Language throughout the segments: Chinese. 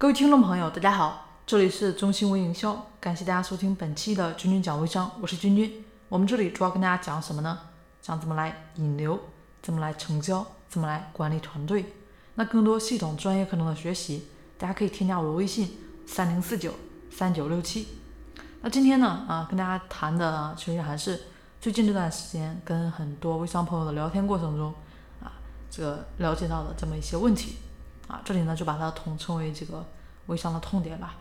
各位听众朋友，大家好，这里是中心微营销，感谢大家收听本期的君君讲微商，我是君君。我们这里主要跟大家讲什么呢？讲怎么来引流，怎么来成交，怎么来管理团队。那更多系统专业课程的学习，大家可以添加我的微信三零四九三九六七。那今天呢，啊，跟大家谈的，其实还是最近这段时间跟很多微商朋友的聊天过程中，啊，这个了解到的这么一些问题。啊，这里呢就把它统称为这个微商的痛点吧。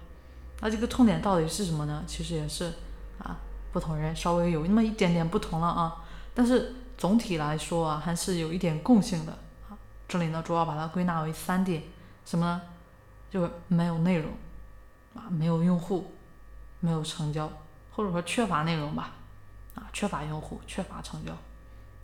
那这个痛点到底是什么呢？其实也是啊，不同人稍微有那么一点点不同了啊。但是总体来说啊，还是有一点共性的啊。这里呢主要把它归纳为三点，什么呢？就没有内容啊，没有用户，没有成交，或者说缺乏内容吧。啊，缺乏用户，缺乏成交。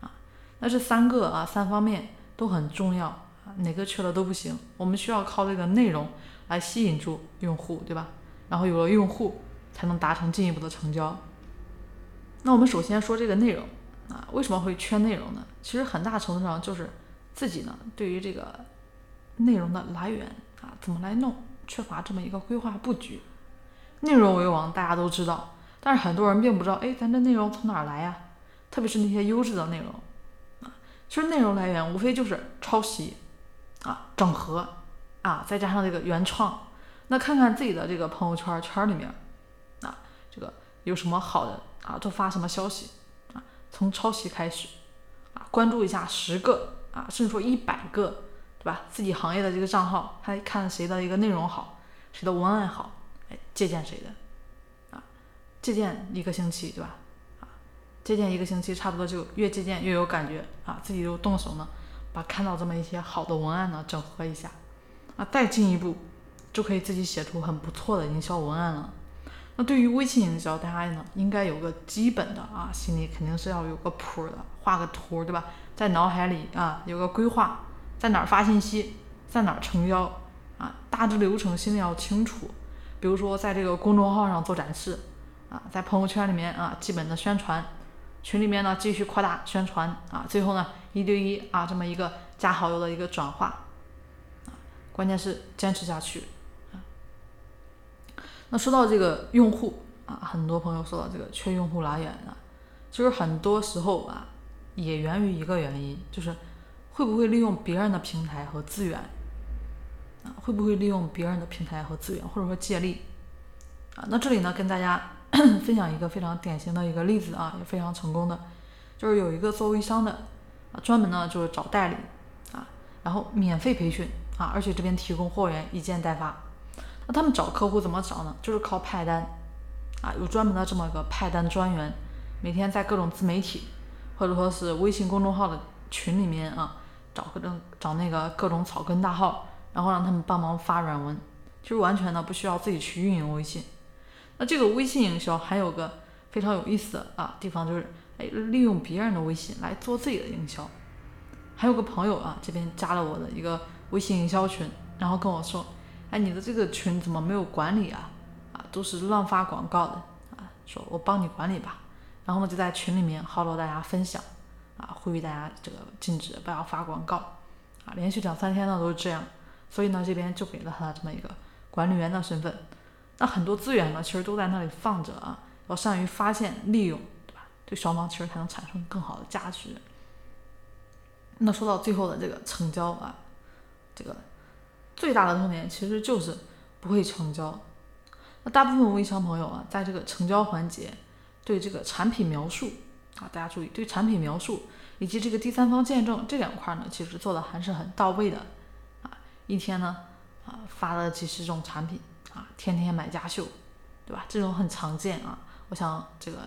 啊，那这三个啊三方面都很重要。哪个缺了都不行，我们需要靠这个内容来吸引住用户，对吧？然后有了用户，才能达成进一步的成交。那我们首先说这个内容啊，为什么会缺内容呢？其实很大程度上就是自己呢对于这个内容的来源啊，怎么来弄，缺乏这么一个规划布局。内容为王，大家都知道，但是很多人并不知道，哎，咱这内容从哪儿来呀？特别是那些优质的内容啊，其实内容来源无非就是抄袭。啊，整合啊，再加上这个原创，那看看自己的这个朋友圈圈里面啊，这个有什么好的啊，都发什么消息啊，从抄袭开始啊，关注一下十个啊，甚至说一百个，对吧？自己行业的这个账号，还看谁的一个内容好，谁的文案好，哎，借鉴谁的啊，借鉴一个星期，对吧？啊，借鉴一个星期，差不多就越借鉴越有感觉啊，自己就动手呢。把看到这么一些好的文案呢，整合一下，啊，再进一步就可以自己写出很不错的营销文案了。那对于微信营销，大家呢应该有个基本的啊，心里肯定是要有个谱的，画个图，对吧？在脑海里啊有个规划，在哪儿发信息，在哪儿成交啊，大致流程心里要清楚。比如说在这个公众号上做展示啊，在朋友圈里面啊基本的宣传。群里面呢，继续扩大宣传啊，最后呢，一对一啊，这么一个加好友的一个转化啊，关键是坚持下去啊。那说到这个用户啊，很多朋友说到这个缺用户来源啊，其实很多时候啊，也源于一个原因，就是会不会利用别人的平台和资源啊，会不会利用别人的平台和资源，或者说借力啊？那这里呢，跟大家。分享一个非常典型的一个例子啊，也非常成功的，就是有一个做微商的啊，专门呢就是找代理啊，然后免费培训啊，而且这边提供货源一件代发。那他们找客户怎么找呢？就是靠派单啊，有专门的这么个派单专员，每天在各种自媒体或者说是微信公众号的群里面啊，找各种找那个各种草根大号，然后让他们帮忙发软文，就是完全呢不需要自己去运营微信。那这个微信营销还有个非常有意思的啊地方，就是哎，利用别人的微信来做自己的营销。还有个朋友啊，这边加了我的一个微信营销群，然后跟我说，哎，你的这个群怎么没有管理啊？啊，都是乱发广告的啊，说我帮你管理吧。然后呢，就在群里面号召大家分享，啊，呼吁大家这个禁止不要发广告，啊，连续两三天呢都是这样。所以呢，这边就给了他这么一个管理员的身份。那很多资源呢，其实都在那里放着啊，要善于发现、利用，对吧？对双方其实才能产生更好的价值。那说到最后的这个成交啊，这个最大的痛点其实就是不会成交。那大部分微商朋友啊，在这个成交环节，对这个产品描述啊，大家注意，对产品描述以及这个第三方见证这两块呢，其实做的还是很到位的啊。一天呢，啊发了几十种产品。啊，天天买家秀，对吧？这种很常见啊。我想这个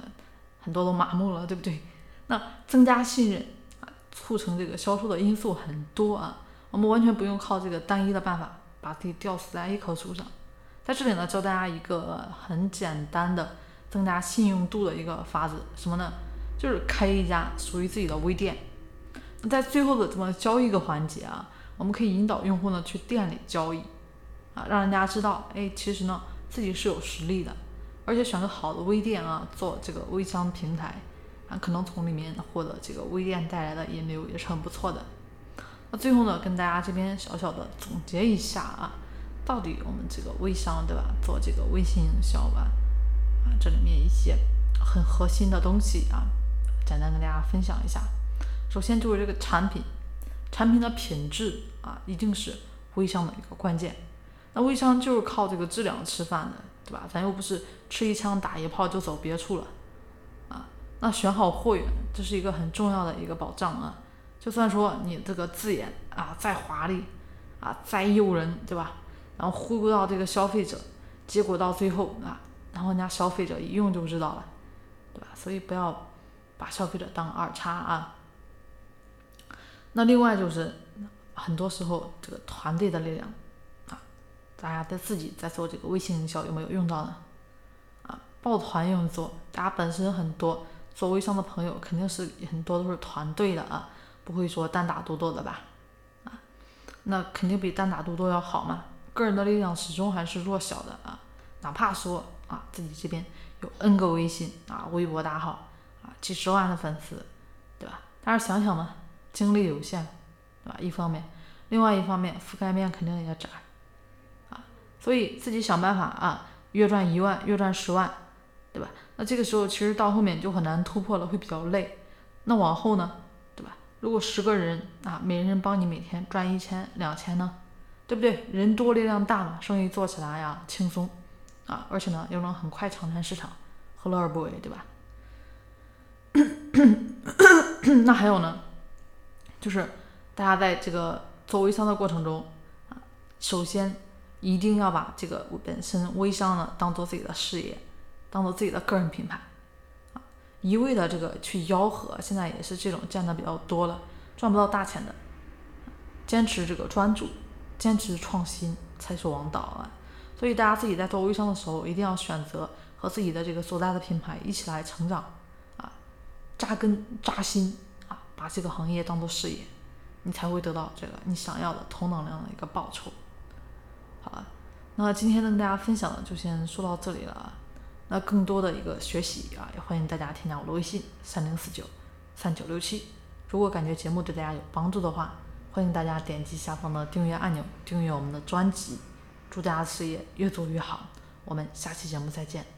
很多都麻木了，对不对？那增加信任啊，促成这个销售的因素很多啊。我们完全不用靠这个单一的办法把自己吊死在一棵树上。在这里呢，教大家一个很简单的增加信用度的一个法子，什么呢？就是开一家属于自己的微店。那在最后的这么交易个环节啊，我们可以引导用户呢去店里交易。啊，让人家知道，哎，其实呢，自己是有实力的，而且选个好的微店啊，做这个微商平台，啊，可能从里面获得这个微店带来的引流也是很不错的。那最后呢，跟大家这边小小的总结一下啊，到底我们这个微商对吧，做这个微信营销吧，啊，这里面一些很核心的东西啊，简单跟大家分享一下。首先就是这个产品，产品的品质啊，一定是微商的一个关键。那微商就是靠这个质量吃饭的，对吧？咱又不是吃一枪打一炮就走别处了，啊，那选好货源，这是一个很重要的一个保障啊。就算说你这个字眼啊再华丽，啊再诱人，对吧？然后忽悠到这个消费者，结果到最后啊，然后人家消费者一用就知道了，对吧？所以不要把消费者当二叉啊。那另外就是很多时候这个团队的力量，大家在自己在做这个微信营销有没有用到呢？啊，抱团用作，大家本身很多做微商的朋友肯定是很多都是团队的啊。不会说单打独斗的吧，啊，那肯定比单打独斗要好嘛。个人的力量始终还是弱小的啊，哪怕说啊自己这边有 N 个微信啊，微博大号啊，几十万的粉丝，对吧？但是想想嘛，精力有限，对吧？一方面，另外一方面覆盖面肯定也窄，所以自己想办法啊，月赚一万，月赚十万，对吧？那这个时候其实到后面就很难突破了，会比较累。那往后呢？对吧如果十个人啊，每人帮你每天赚一千两千呢，对不对？人多力量大嘛，生意做起来呀轻松啊，而且呢又能很快抢占市场，何乐而不为，对吧？那还有呢，就是大家在这个做微商的过程中啊，首先一定要把这个本身微商呢当做自己的事业，当做自己的个人品牌。啊一味的这个去吆喝，现在也是这种见的比较多了，赚不到大钱的。坚持这个专注，坚持创新才是王道啊！所以大家自己在做微商的时候，一定要选择和自己的这个所在的品牌一起来成长啊，扎根扎心啊，把这个行业当做事业，你才会得到这个你想要的同等量的一个报酬。啊，那今天呢跟大家分享的就先说到这里了啊。那更多的一个学习啊，也欢迎大家添加我的微信三零四九三九六七。如果感觉节目对大家有帮助的话，欢迎大家点击下方的订阅按钮，订阅我们的专辑。祝大家事业越做越好，我们下期节目再见。